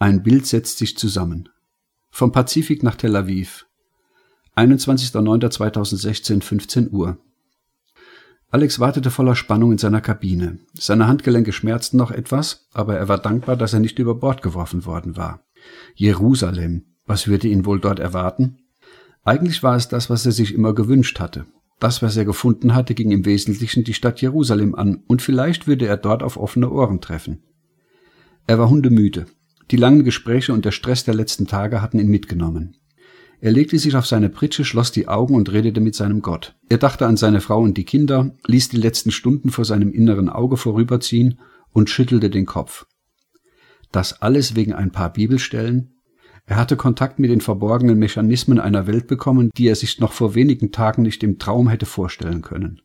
Ein Bild setzt sich zusammen. Vom Pazifik nach Tel Aviv. 21.09.2016, 15 Uhr. Alex wartete voller Spannung in seiner Kabine. Seine Handgelenke schmerzten noch etwas, aber er war dankbar, dass er nicht über Bord geworfen worden war. Jerusalem. Was würde ihn wohl dort erwarten? Eigentlich war es das, was er sich immer gewünscht hatte. Das, was er gefunden hatte, ging im Wesentlichen die Stadt Jerusalem an, und vielleicht würde er dort auf offene Ohren treffen. Er war hundemüde. Die langen Gespräche und der Stress der letzten Tage hatten ihn mitgenommen. Er legte sich auf seine Pritsche, schloss die Augen und redete mit seinem Gott. Er dachte an seine Frau und die Kinder, ließ die letzten Stunden vor seinem inneren Auge vorüberziehen und schüttelte den Kopf. Das alles wegen ein paar Bibelstellen? Er hatte Kontakt mit den verborgenen Mechanismen einer Welt bekommen, die er sich noch vor wenigen Tagen nicht im Traum hätte vorstellen können.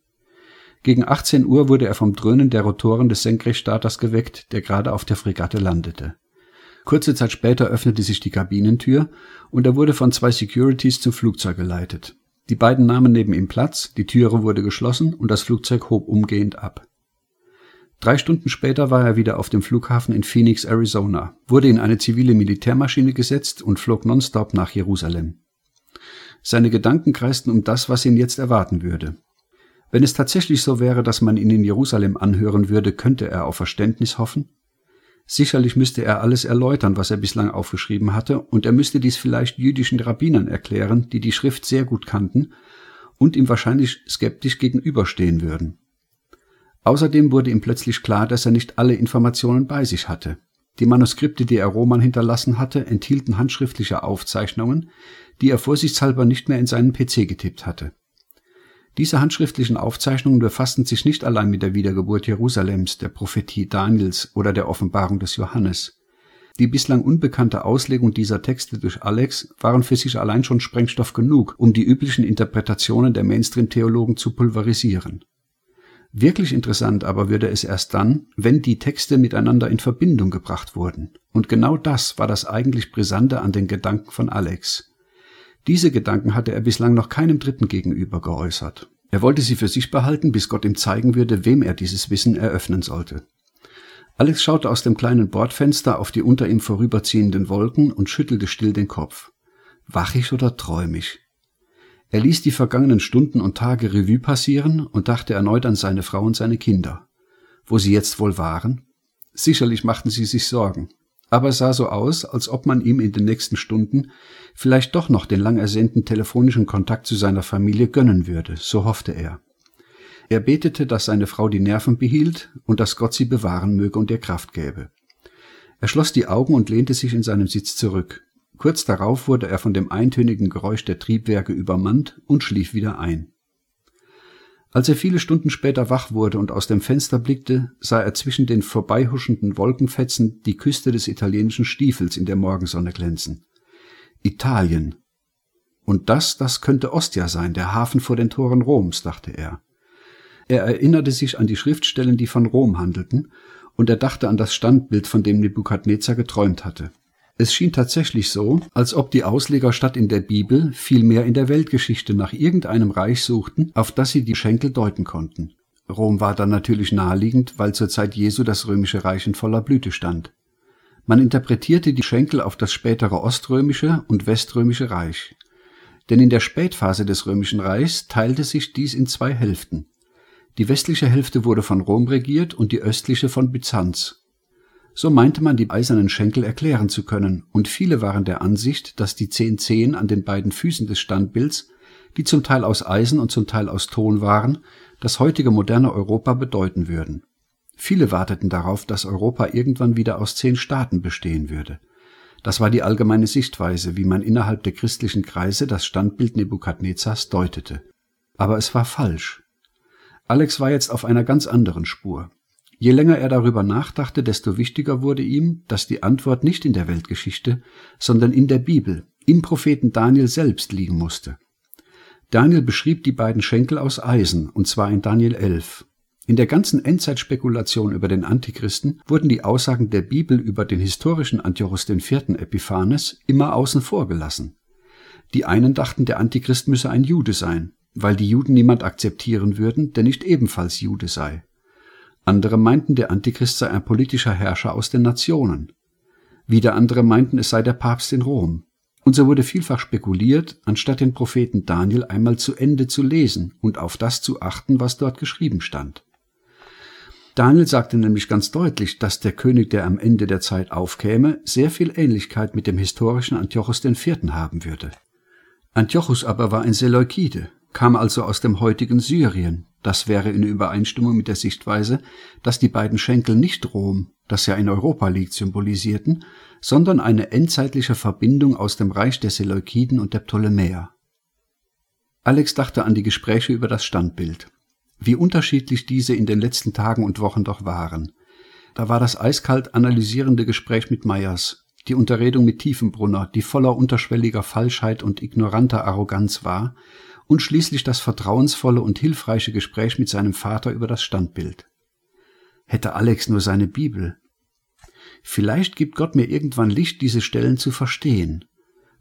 Gegen 18 Uhr wurde er vom Dröhnen der Rotoren des Senkrechtstarters geweckt, der gerade auf der Fregatte landete. Kurze Zeit später öffnete sich die Kabinentür und er wurde von zwei Securities zum Flugzeug geleitet. Die beiden nahmen neben ihm Platz, die Türe wurde geschlossen und das Flugzeug hob umgehend ab. Drei Stunden später war er wieder auf dem Flughafen in Phoenix, Arizona, wurde in eine zivile Militärmaschine gesetzt und flog nonstop nach Jerusalem. Seine Gedanken kreisten um das, was ihn jetzt erwarten würde. Wenn es tatsächlich so wäre, dass man ihn in Jerusalem anhören würde, könnte er auf Verständnis hoffen? Sicherlich müsste er alles erläutern, was er bislang aufgeschrieben hatte, und er müsste dies vielleicht jüdischen Rabbinern erklären, die die Schrift sehr gut kannten und ihm wahrscheinlich skeptisch gegenüberstehen würden. Außerdem wurde ihm plötzlich klar, dass er nicht alle Informationen bei sich hatte. Die Manuskripte, die er Roman hinterlassen hatte, enthielten handschriftliche Aufzeichnungen, die er vorsichtshalber nicht mehr in seinen PC getippt hatte. Diese handschriftlichen Aufzeichnungen befassten sich nicht allein mit der Wiedergeburt Jerusalems, der Prophetie Daniels oder der Offenbarung des Johannes. Die bislang unbekannte Auslegung dieser Texte durch Alex waren für sich allein schon Sprengstoff genug, um die üblichen Interpretationen der Mainstream-Theologen zu pulverisieren. Wirklich interessant aber würde es erst dann, wenn die Texte miteinander in Verbindung gebracht wurden. Und genau das war das eigentlich Brisante an den Gedanken von Alex. Diese Gedanken hatte er bislang noch keinem Dritten gegenüber geäußert. Er wollte sie für sich behalten, bis Gott ihm zeigen würde, wem er dieses Wissen eröffnen sollte. Alex schaute aus dem kleinen Bordfenster auf die unter ihm vorüberziehenden Wolken und schüttelte still den Kopf. Wach ich oder träum ich? Er ließ die vergangenen Stunden und Tage Revue passieren und dachte erneut an seine Frau und seine Kinder. Wo sie jetzt wohl waren? Sicherlich machten sie sich Sorgen aber es sah so aus, als ob man ihm in den nächsten Stunden vielleicht doch noch den lang ersehnten telefonischen Kontakt zu seiner Familie gönnen würde, so hoffte er. Er betete, dass seine Frau die Nerven behielt und dass Gott sie bewahren möge und ihr Kraft gäbe. Er schloss die Augen und lehnte sich in seinem Sitz zurück. Kurz darauf wurde er von dem eintönigen Geräusch der Triebwerke übermannt und schlief wieder ein. Als er viele Stunden später wach wurde und aus dem Fenster blickte, sah er zwischen den vorbeihuschenden Wolkenfetzen die Küste des italienischen Stiefels in der Morgensonne glänzen. Italien. Und das, das könnte Ostia sein, der Hafen vor den Toren Roms, dachte er. Er erinnerte sich an die Schriftstellen, die von Rom handelten, und er dachte an das Standbild, von dem Nebukadnezar geträumt hatte. Es schien tatsächlich so, als ob die Ausleger statt in der Bibel vielmehr in der Weltgeschichte nach irgendeinem Reich suchten, auf das sie die Schenkel deuten konnten. Rom war dann natürlich naheliegend, weil zur Zeit Jesu das römische Reich in voller Blüte stand. Man interpretierte die Schenkel auf das spätere oströmische und weströmische Reich. Denn in der Spätphase des römischen Reichs teilte sich dies in zwei Hälften. Die westliche Hälfte wurde von Rom regiert und die östliche von Byzanz so meinte man die eisernen Schenkel erklären zu können, und viele waren der Ansicht, dass die zehn Zehen an den beiden Füßen des Standbilds, die zum Teil aus Eisen und zum Teil aus Ton waren, das heutige moderne Europa bedeuten würden. Viele warteten darauf, dass Europa irgendwann wieder aus zehn Staaten bestehen würde. Das war die allgemeine Sichtweise, wie man innerhalb der christlichen Kreise das Standbild Nebukadnezars deutete. Aber es war falsch. Alex war jetzt auf einer ganz anderen Spur. Je länger er darüber nachdachte, desto wichtiger wurde ihm, dass die Antwort nicht in der Weltgeschichte, sondern in der Bibel, im Propheten Daniel selbst liegen musste. Daniel beschrieb die beiden Schenkel aus Eisen, und zwar in Daniel 11. In der ganzen Endzeitspekulation über den Antichristen wurden die Aussagen der Bibel über den historischen Antiochus IV. Epiphanes immer außen vor gelassen. Die einen dachten, der Antichrist müsse ein Jude sein, weil die Juden niemand akzeptieren würden, der nicht ebenfalls Jude sei. Andere meinten, der Antichrist sei ein politischer Herrscher aus den Nationen. Wieder andere meinten, es sei der Papst in Rom. Und so wurde vielfach spekuliert, anstatt den Propheten Daniel einmal zu Ende zu lesen und auf das zu achten, was dort geschrieben stand. Daniel sagte nämlich ganz deutlich, dass der König, der am Ende der Zeit aufkäme, sehr viel Ähnlichkeit mit dem historischen Antiochus IV. haben würde. Antiochus aber war ein Seleukide, kam also aus dem heutigen Syrien. Das wäre in Übereinstimmung mit der Sichtweise, dass die beiden Schenkel nicht Rom, das ja in Europa liegt, symbolisierten, sondern eine endzeitliche Verbindung aus dem Reich der Seleukiden und der Ptolemäer. Alex dachte an die Gespräche über das Standbild. Wie unterschiedlich diese in den letzten Tagen und Wochen doch waren. Da war das eiskalt analysierende Gespräch mit Meyers, die Unterredung mit Tiefenbrunner, die voller unterschwelliger Falschheit und ignoranter Arroganz war, und schließlich das vertrauensvolle und hilfreiche Gespräch mit seinem Vater über das Standbild. Hätte Alex nur seine Bibel. Vielleicht gibt Gott mir irgendwann Licht, diese Stellen zu verstehen.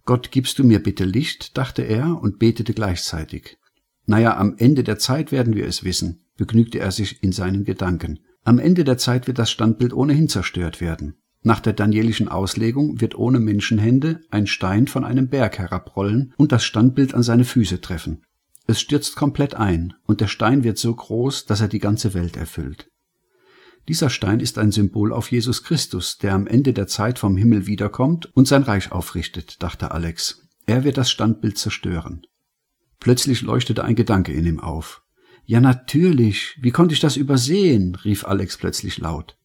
Gott, gibst du mir bitte Licht, dachte er und betete gleichzeitig. Naja, am Ende der Zeit werden wir es wissen, begnügte er sich in seinen Gedanken. Am Ende der Zeit wird das Standbild ohnehin zerstört werden. Nach der danielischen Auslegung wird ohne Menschenhände ein Stein von einem Berg herabrollen und das Standbild an seine Füße treffen. Es stürzt komplett ein, und der Stein wird so groß, dass er die ganze Welt erfüllt. Dieser Stein ist ein Symbol auf Jesus Christus, der am Ende der Zeit vom Himmel wiederkommt und sein Reich aufrichtet, dachte Alex. Er wird das Standbild zerstören. Plötzlich leuchtete ein Gedanke in ihm auf. Ja, natürlich. Wie konnte ich das übersehen? rief Alex plötzlich laut.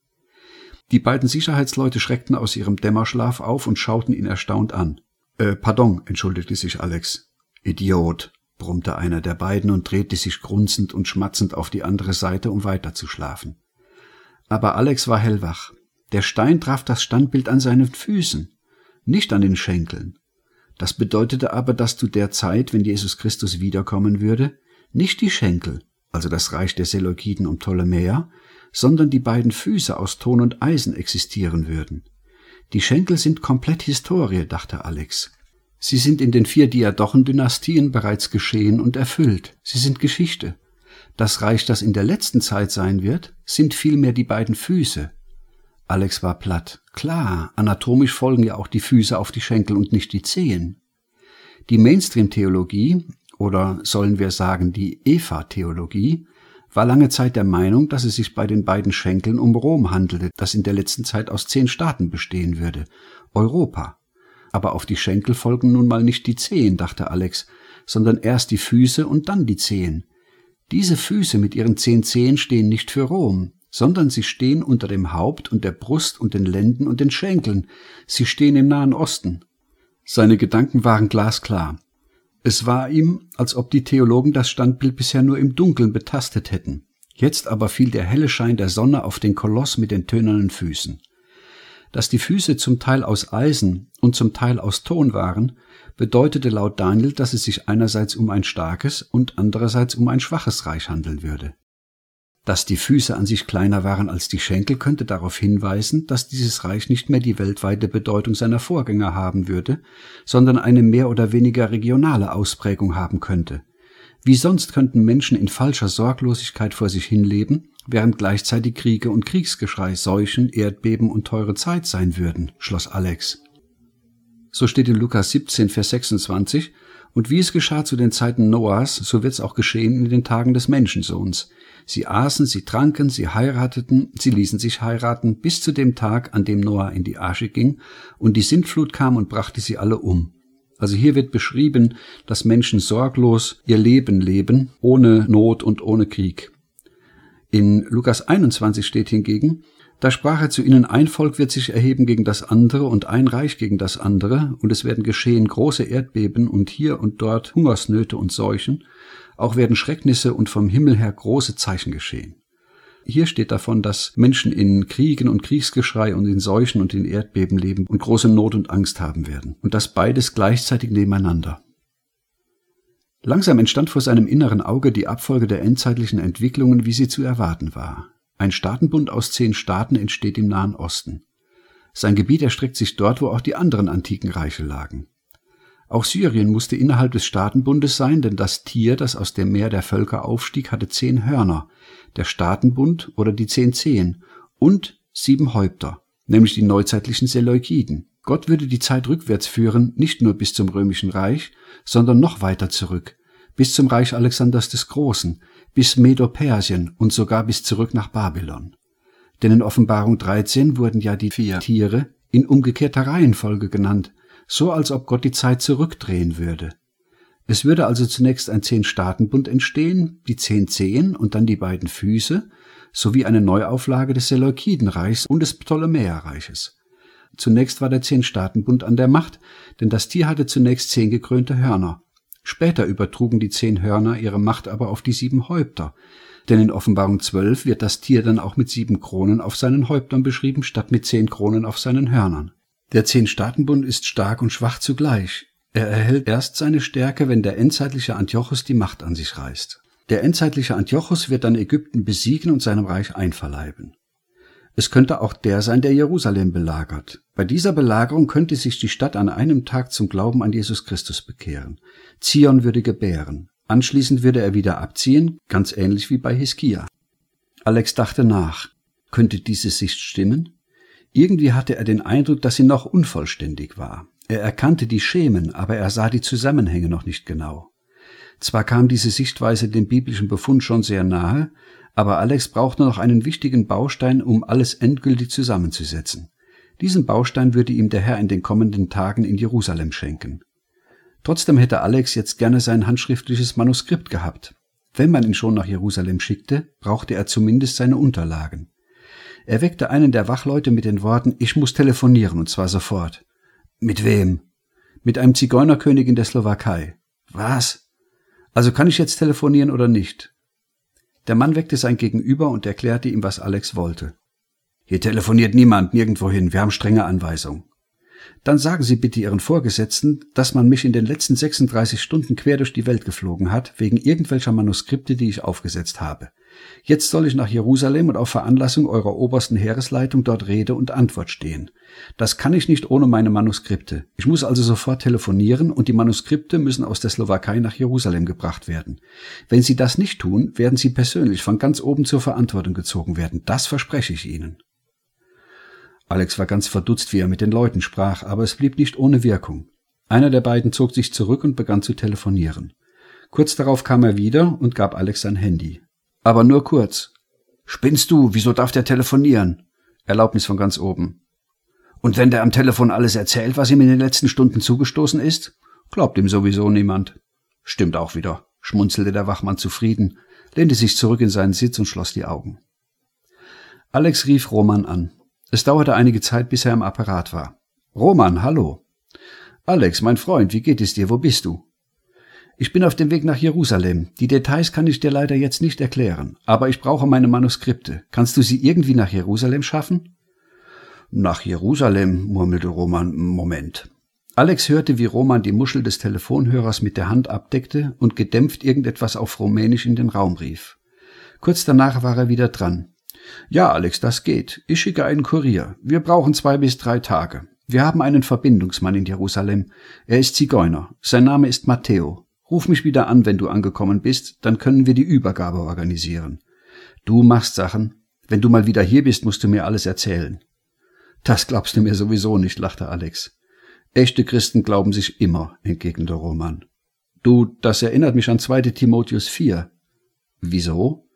Die beiden Sicherheitsleute schreckten aus ihrem Dämmerschlaf auf und schauten ihn erstaunt an. Äh, pardon, entschuldigte sich Alex. Idiot, brummte einer der beiden und drehte sich grunzend und schmatzend auf die andere Seite, um weiterzuschlafen. Aber Alex war hellwach. Der Stein traf das Standbild an seinen Füßen, nicht an den Schenkeln. Das bedeutete aber, dass zu der Zeit, wenn Jesus Christus wiederkommen würde, nicht die Schenkel, also das Reich der Seleukiden und Ptolemäer, sondern die beiden Füße aus Ton und Eisen existieren würden. Die Schenkel sind komplett Historie, dachte Alex. Sie sind in den vier Diadochen-Dynastien bereits geschehen und erfüllt. Sie sind Geschichte. Das Reich, das in der letzten Zeit sein wird, sind vielmehr die beiden Füße. Alex war platt. Klar, anatomisch folgen ja auch die Füße auf die Schenkel und nicht die Zehen. Die Mainstream-Theologie, oder sollen wir sagen die Eva-Theologie, war lange Zeit der Meinung, dass es sich bei den beiden Schenkeln um Rom handelte, das in der letzten Zeit aus zehn Staaten bestehen würde. Europa. Aber auf die Schenkel folgen nun mal nicht die Zehen, dachte Alex, sondern erst die Füße und dann die Zehen. Diese Füße mit ihren zehn Zehen stehen nicht für Rom, sondern sie stehen unter dem Haupt und der Brust und den Lenden und den Schenkeln. Sie stehen im Nahen Osten. Seine Gedanken waren glasklar. Es war ihm, als ob die Theologen das Standbild bisher nur im Dunkeln betastet hätten. Jetzt aber fiel der helle Schein der Sonne auf den Koloss mit den tönernen Füßen. Dass die Füße zum Teil aus Eisen und zum Teil aus Ton waren, bedeutete laut Daniel, dass es sich einerseits um ein starkes und andererseits um ein schwaches Reich handeln würde. Dass die Füße an sich kleiner waren als die Schenkel, könnte darauf hinweisen, dass dieses Reich nicht mehr die weltweite Bedeutung seiner Vorgänger haben würde, sondern eine mehr oder weniger regionale Ausprägung haben könnte. Wie sonst könnten Menschen in falscher Sorglosigkeit vor sich hinleben, während gleichzeitig Kriege und Kriegsgeschrei, Seuchen, Erdbeben und teure Zeit sein würden, schloss Alex. So steht in Lukas 17, Vers 26, und wie es geschah zu den Zeiten Noahs, so wird es auch geschehen in den Tagen des Menschensohns. Sie aßen, sie tranken, sie heirateten, sie ließen sich heiraten, bis zu dem Tag, an dem Noah in die Arche ging, und die Sintflut kam und brachte sie alle um. Also hier wird beschrieben, dass Menschen sorglos ihr Leben leben, ohne Not und ohne Krieg. In Lukas 21 steht hingegen, da sprach er zu ihnen, ein Volk wird sich erheben gegen das andere und ein Reich gegen das andere, und es werden geschehen große Erdbeben und hier und dort Hungersnöte und Seuchen, auch werden Schrecknisse und vom Himmel her große Zeichen geschehen. Hier steht davon, dass Menschen in Kriegen und Kriegsgeschrei und in Seuchen und in Erdbeben leben und große Not und Angst haben werden. Und das beides gleichzeitig nebeneinander. Langsam entstand vor seinem inneren Auge die Abfolge der endzeitlichen Entwicklungen, wie sie zu erwarten war. Ein Staatenbund aus zehn Staaten entsteht im Nahen Osten. Sein Gebiet erstreckt sich dort, wo auch die anderen antiken Reiche lagen. Auch Syrien musste innerhalb des Staatenbundes sein, denn das Tier, das aus dem Meer der Völker aufstieg, hatte zehn Hörner, der Staatenbund oder die zehn Zehen und sieben Häupter. nämlich die neuzeitlichen Seleukiden. Gott würde die Zeit rückwärts führen, nicht nur bis zum römischen Reich, sondern noch weiter zurück, bis zum Reich Alexanders des Großen, bis Medo-Persien und sogar bis zurück nach Babylon. Denn in Offenbarung 13 wurden ja die vier Tiere in umgekehrter Reihenfolge genannt, so als ob Gott die Zeit zurückdrehen würde. Es würde also zunächst ein Zehn-Staaten-Bund entstehen, die zehn Zehen und dann die beiden Füße, sowie eine Neuauflage des Seleukidenreichs und des Ptolemäerreiches. Zunächst war der Zehn-Staaten-Bund an der Macht, denn das Tier hatte zunächst zehn gekrönte Hörner. Später übertrugen die zehn Hörner ihre Macht aber auf die sieben Häupter, denn in Offenbarung 12 wird das Tier dann auch mit sieben Kronen auf seinen Häuptern beschrieben, statt mit zehn Kronen auf seinen Hörnern. Der Zehn-Staaten-Bund ist stark und schwach zugleich. Er erhält erst seine Stärke, wenn der endzeitliche Antiochus die Macht an sich reißt. Der endzeitliche Antiochus wird dann Ägypten besiegen und seinem Reich einverleiben. Es könnte auch der sein, der Jerusalem belagert. Bei dieser Belagerung könnte sich die Stadt an einem Tag zum Glauben an Jesus Christus bekehren. Zion würde gebären. Anschließend würde er wieder abziehen, ganz ähnlich wie bei Hiskia. Alex dachte nach. Könnte diese Sicht stimmen? Irgendwie hatte er den Eindruck, dass sie noch unvollständig war. Er erkannte die Schemen, aber er sah die Zusammenhänge noch nicht genau. Zwar kam diese Sichtweise dem biblischen Befund schon sehr nahe, aber Alex brauchte noch einen wichtigen Baustein, um alles endgültig zusammenzusetzen. Diesen Baustein würde ihm der Herr in den kommenden Tagen in Jerusalem schenken. Trotzdem hätte Alex jetzt gerne sein handschriftliches Manuskript gehabt. Wenn man ihn schon nach Jerusalem schickte, brauchte er zumindest seine Unterlagen. Er weckte einen der Wachleute mit den Worten, ich muss telefonieren, und zwar sofort. Mit wem? Mit einem Zigeunerkönig in der Slowakei. Was? Also kann ich jetzt telefonieren oder nicht? Der Mann weckte sein Gegenüber und erklärte ihm, was Alex wollte. Hier telefoniert niemand nirgendwohin, wir haben strenge Anweisungen. Dann sagen Sie bitte Ihren Vorgesetzten, dass man mich in den letzten 36 Stunden quer durch die Welt geflogen hat, wegen irgendwelcher Manuskripte, die ich aufgesetzt habe. Jetzt soll ich nach Jerusalem und auf Veranlassung eurer obersten Heeresleitung dort Rede und Antwort stehen. Das kann ich nicht ohne meine Manuskripte. Ich muss also sofort telefonieren und die Manuskripte müssen aus der Slowakei nach Jerusalem gebracht werden. Wenn Sie das nicht tun, werden Sie persönlich von ganz oben zur Verantwortung gezogen werden. Das verspreche ich Ihnen. Alex war ganz verdutzt, wie er mit den Leuten sprach, aber es blieb nicht ohne Wirkung. Einer der beiden zog sich zurück und begann zu telefonieren. Kurz darauf kam er wieder und gab Alex sein Handy. Aber nur kurz. Spinnst du? Wieso darf der telefonieren? Erlaubnis von ganz oben. Und wenn der am Telefon alles erzählt, was ihm in den letzten Stunden zugestoßen ist? Glaubt ihm sowieso niemand. Stimmt auch wieder, schmunzelte der Wachmann zufrieden, lehnte sich zurück in seinen Sitz und schloss die Augen. Alex rief Roman an. Es dauerte einige Zeit, bis er am Apparat war. Roman, hallo. Alex, mein Freund, wie geht es dir? Wo bist du? Ich bin auf dem Weg nach Jerusalem. Die Details kann ich dir leider jetzt nicht erklären, aber ich brauche meine Manuskripte. Kannst du sie irgendwie nach Jerusalem schaffen? Nach Jerusalem, murmelte Roman. Moment. Alex hörte, wie Roman die Muschel des Telefonhörers mit der Hand abdeckte und gedämpft irgendetwas auf Rumänisch in den Raum rief. Kurz danach war er wieder dran. Ja, Alex, das geht. Ich schicke einen Kurier. Wir brauchen zwei bis drei Tage. Wir haben einen Verbindungsmann in Jerusalem. Er ist Zigeuner. Sein Name ist Matteo. Ruf mich wieder an, wenn du angekommen bist, dann können wir die Übergabe organisieren. Du machst Sachen. Wenn du mal wieder hier bist, musst du mir alles erzählen. Das glaubst du mir sowieso nicht, lachte Alex. Echte Christen glauben sich immer, entgegnete Roman. Du, das erinnert mich an 2. Timotheus 4. Wieso?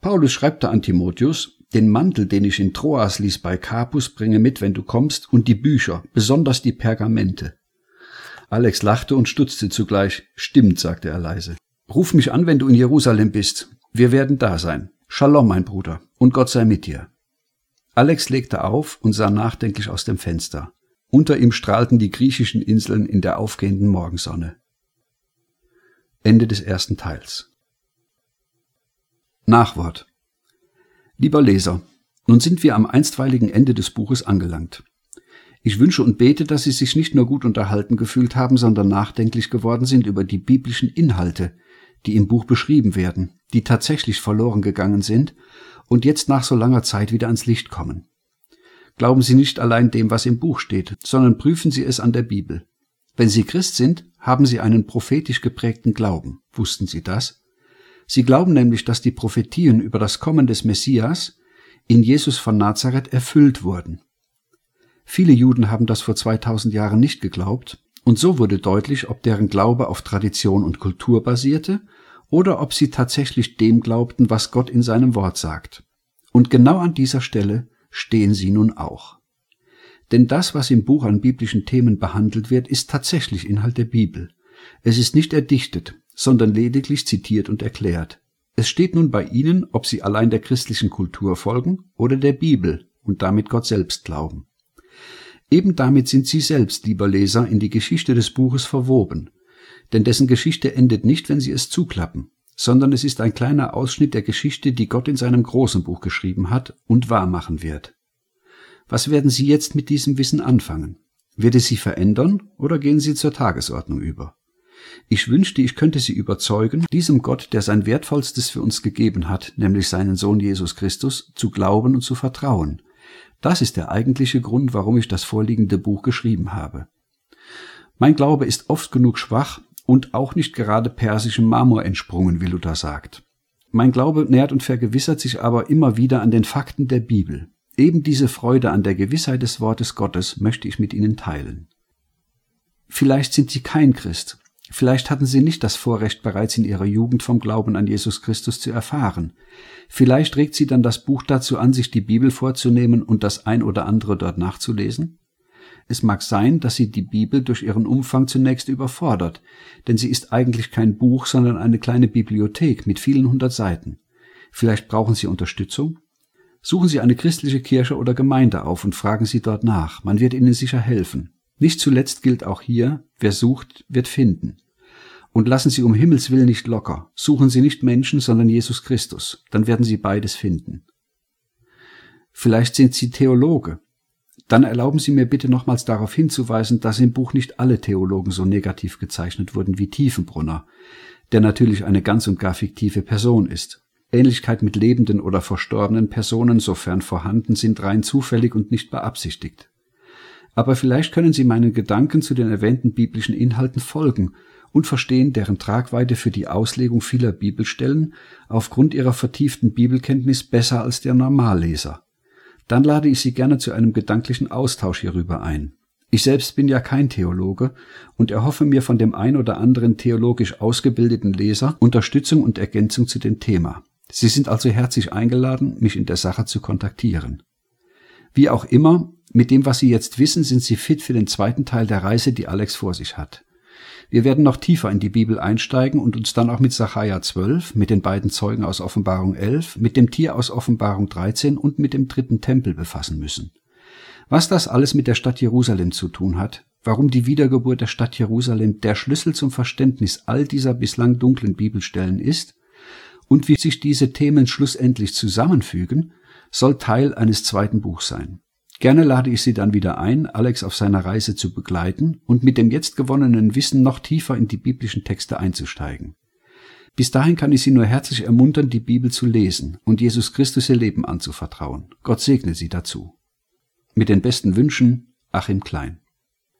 Paulus schreibt da an Timotheus, den Mantel, den ich in Troas ließ bei Capus, bringe mit, wenn du kommst, und die Bücher, besonders die Pergamente. Alex lachte und stutzte zugleich. Stimmt, sagte er leise. Ruf mich an, wenn du in Jerusalem bist. Wir werden da sein. Shalom, mein Bruder, und Gott sei mit dir. Alex legte auf und sah nachdenklich aus dem Fenster. Unter ihm strahlten die griechischen Inseln in der aufgehenden Morgensonne. Ende des ersten Teils. Nachwort. Lieber Leser, nun sind wir am einstweiligen Ende des Buches angelangt. Ich wünsche und bete, dass Sie sich nicht nur gut unterhalten gefühlt haben, sondern nachdenklich geworden sind über die biblischen Inhalte, die im Buch beschrieben werden, die tatsächlich verloren gegangen sind und jetzt nach so langer Zeit wieder ans Licht kommen. Glauben Sie nicht allein dem, was im Buch steht, sondern prüfen Sie es an der Bibel. Wenn Sie Christ sind, haben Sie einen prophetisch geprägten Glauben. Wussten Sie das? Sie glauben nämlich, dass die Prophetien über das Kommen des Messias in Jesus von Nazareth erfüllt wurden. Viele Juden haben das vor 2000 Jahren nicht geglaubt, und so wurde deutlich, ob deren Glaube auf Tradition und Kultur basierte oder ob sie tatsächlich dem glaubten, was Gott in seinem Wort sagt. Und genau an dieser Stelle stehen sie nun auch. Denn das, was im Buch an biblischen Themen behandelt wird, ist tatsächlich Inhalt der Bibel. Es ist nicht erdichtet, sondern lediglich zitiert und erklärt. Es steht nun bei Ihnen, ob Sie allein der christlichen Kultur folgen oder der Bibel und damit Gott selbst glauben. Eben damit sind Sie selbst, lieber Leser, in die Geschichte des Buches verwoben, denn dessen Geschichte endet nicht, wenn Sie es zuklappen, sondern es ist ein kleiner Ausschnitt der Geschichte, die Gott in seinem großen Buch geschrieben hat und wahrmachen wird. Was werden Sie jetzt mit diesem Wissen anfangen? Wird es Sie verändern oder gehen Sie zur Tagesordnung über? Ich wünschte, ich könnte Sie überzeugen, diesem Gott, der sein Wertvollstes für uns gegeben hat, nämlich seinen Sohn Jesus Christus, zu glauben und zu vertrauen. Das ist der eigentliche Grund, warum ich das vorliegende Buch geschrieben habe. Mein Glaube ist oft genug schwach und auch nicht gerade persischem Marmor entsprungen, wie Luther sagt. Mein Glaube nährt und vergewissert sich aber immer wieder an den Fakten der Bibel. Eben diese Freude an der Gewissheit des Wortes Gottes möchte ich mit Ihnen teilen. Vielleicht sind Sie kein Christ, Vielleicht hatten sie nicht das Vorrecht, bereits in ihrer Jugend vom Glauben an Jesus Christus zu erfahren. Vielleicht regt sie dann das Buch dazu an, sich die Bibel vorzunehmen und das ein oder andere dort nachzulesen? Es mag sein, dass sie die Bibel durch ihren Umfang zunächst überfordert, denn sie ist eigentlich kein Buch, sondern eine kleine Bibliothek mit vielen hundert Seiten. Vielleicht brauchen Sie Unterstützung? Suchen Sie eine christliche Kirche oder Gemeinde auf und fragen Sie dort nach. Man wird Ihnen sicher helfen. Nicht zuletzt gilt auch hier, wer sucht, wird finden. Und lassen Sie um Himmels willen nicht locker. Suchen Sie nicht Menschen, sondern Jesus Christus. Dann werden Sie beides finden. Vielleicht sind Sie Theologe. Dann erlauben Sie mir bitte nochmals darauf hinzuweisen, dass im Buch nicht alle Theologen so negativ gezeichnet wurden wie Tiefenbrunner, der natürlich eine ganz und gar fiktive Person ist. Ähnlichkeit mit lebenden oder verstorbenen Personen, sofern vorhanden, sind rein zufällig und nicht beabsichtigt. Aber vielleicht können Sie meinen Gedanken zu den erwähnten biblischen Inhalten folgen und verstehen deren Tragweite für die Auslegung vieler Bibelstellen aufgrund ihrer vertieften Bibelkenntnis besser als der Normalleser. Dann lade ich Sie gerne zu einem gedanklichen Austausch hierüber ein. Ich selbst bin ja kein Theologe und erhoffe mir von dem ein oder anderen theologisch ausgebildeten Leser Unterstützung und Ergänzung zu dem Thema. Sie sind also herzlich eingeladen, mich in der Sache zu kontaktieren. Wie auch immer, mit dem, was Sie jetzt wissen, sind Sie fit für den zweiten Teil der Reise, die Alex vor sich hat. Wir werden noch tiefer in die Bibel einsteigen und uns dann auch mit Sacharja 12, mit den beiden Zeugen aus Offenbarung 11, mit dem Tier aus Offenbarung 13 und mit dem dritten Tempel befassen müssen. Was das alles mit der Stadt Jerusalem zu tun hat, warum die Wiedergeburt der Stadt Jerusalem der Schlüssel zum Verständnis all dieser bislang dunklen Bibelstellen ist und wie sich diese Themen schlussendlich zusammenfügen, soll Teil eines zweiten Buchs sein. Gerne lade ich Sie dann wieder ein, Alex auf seiner Reise zu begleiten und mit dem jetzt gewonnenen Wissen noch tiefer in die biblischen Texte einzusteigen. Bis dahin kann ich Sie nur herzlich ermuntern, die Bibel zu lesen und Jesus Christus Ihr Leben anzuvertrauen. Gott segne Sie dazu. Mit den besten Wünschen, Achim Klein.